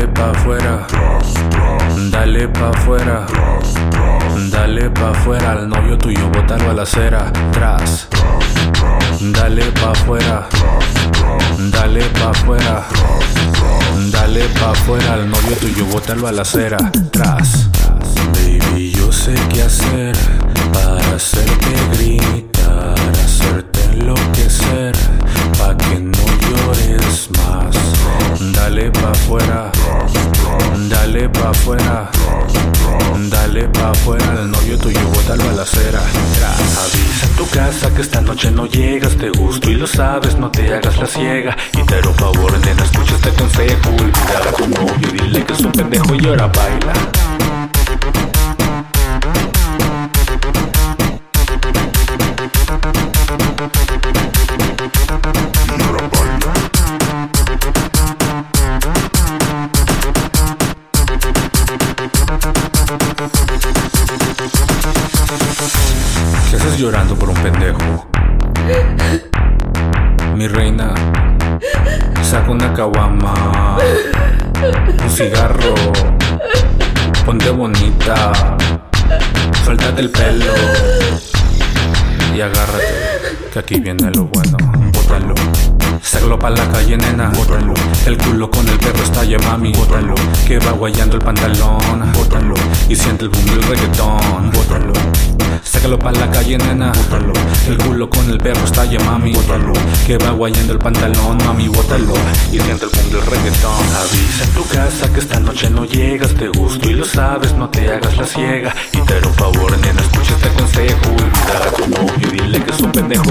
pa' afuera, dale pa' afuera, dale pa' afuera. Al novio tuyo, botarlo a la acera, tras, dale pa' afuera, dale pa' afuera, dale pa' afuera. Al novio tuyo, botarlo a la acera, tras. Dale pa' afuera, dale pa' afuera, dale pa' afuera al novio tuyo, bótalo a la acera. Avisa tu casa que esta noche no llegas, te gusto y lo sabes, no te hagas la ciega. Y te lo favor, nena, escucha este consejo, olvida a tu novio, dile que es un pendejo y ahora baila. Llorando por un pendejo? Mi reina, saca una caguama, un cigarro, ponte bonita, suéltate el pelo y agárrate, que aquí viene lo bueno, bótalo. Sácalo pa' la calle, nena, bótalo. El culo con el perro estalla, mami, bótalo. Que va guayando el pantalón, bótalo. Y siente el boom del reggaetón, bótalo. Sácalo pa' la calle, nena, bótalo. El culo con el perro estalla, mami, bótalo. Que va guayando el pantalón, mami, bótalo. Y siente el boom del reggaetón. Avisa en tu casa que esta noche no llegas, te gusto y lo sabes, no te hagas la ciega. Y te lo favor, nena, escucha este consejo.